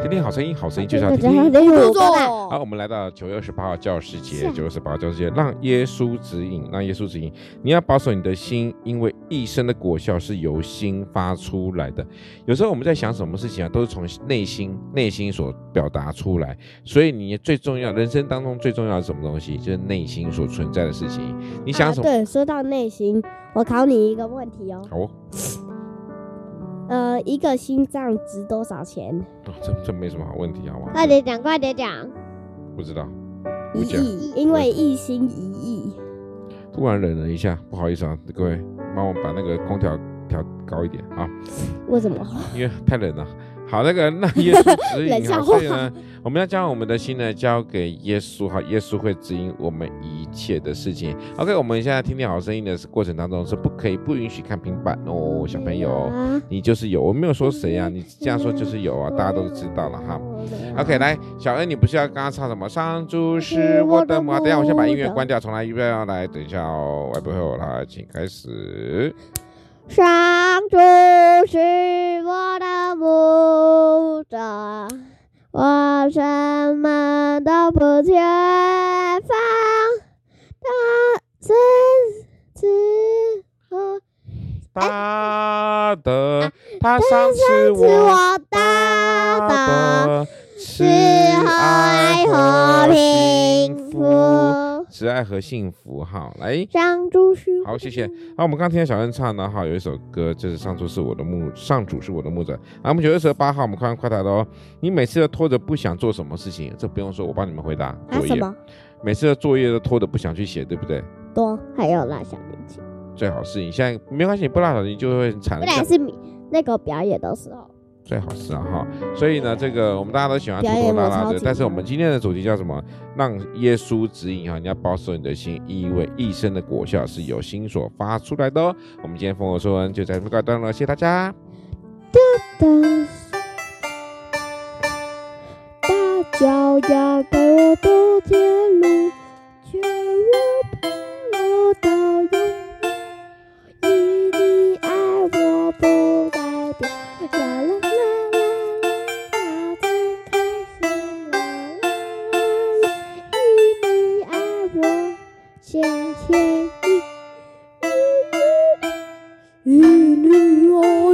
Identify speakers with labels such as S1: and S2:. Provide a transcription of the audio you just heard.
S1: 听听好声音，好声音就是要听听。好，我们来到九月二十八号教师节，九月二十八号教师节，让耶稣指引，让耶稣指引。你要保守你的心，因为一生的果效是由心发出来的。有时候我们在想什么事情啊，都是从内心内心所表达出来。所以你最重要，人生当中最重要的是什么东西？就是内心所存在的事情。你想什么？
S2: 啊、对，说到内心，我考你一个问题哦。
S1: 好。
S2: 呃，一个心脏值多少钱？
S1: 哦，这这没什么好问题，好吗？
S3: 快点讲，快点讲。
S1: 不知道。
S2: 一亿，因为一心一意。
S1: 突然冷了一下，不好意思啊，各位，帮我把那个空调调高一点啊。
S2: 为什么？
S1: 因为太冷了。好，那个那耶稣指引哈，所以呢，我们要将我们的心呢交给耶稣哈，耶稣会指引我们一切的事情。OK，我们现在听听好声音的过程当中是不可以不允许看平板哦，小朋友，你就是有，我没有说谁啊，你这样说就是有啊，大家都知道了哈。OK，来，小恩，你不是要刚刚唱什么？上主是我的母，等一下我先把音乐关掉，重来一遍要来，等一下哦，外播后来，请开始。
S3: 上主是牧者，我什么都不缺乏。他赐赐和
S1: 他的，他赏赐我大的是爱和平福。慈爱和幸福，好，来，
S3: 上主是
S1: 好，谢谢。好，我们刚听到小恩唱的，哈，有一首歌，就是上主是我的牧，上主是我的牧者。啊，我们九月二十八号，我们看看快答的哦。你每次都拖着不想做什么事情，这不用说，我帮你们回答。作业。啊、每次的作业都拖着不想去写，对不对？
S2: 多，还有拉小提琴。
S1: 最好是你现在没关系，你不拉小提琴就会很惨。
S2: 不然是那个表演的时候。
S1: 最好是啊哈，所以呢，这个我们大家都喜欢拖拖拉拉的，但是我们今天的主题叫什么？让耶稣指引哈，你要保守你的心，因为一生的果效是由心所发出来的哦。我们今天丰禾硕恩就在这告一段落了，谢谢大家。
S3: 大脚丫带我走天路，千千亿，一啊。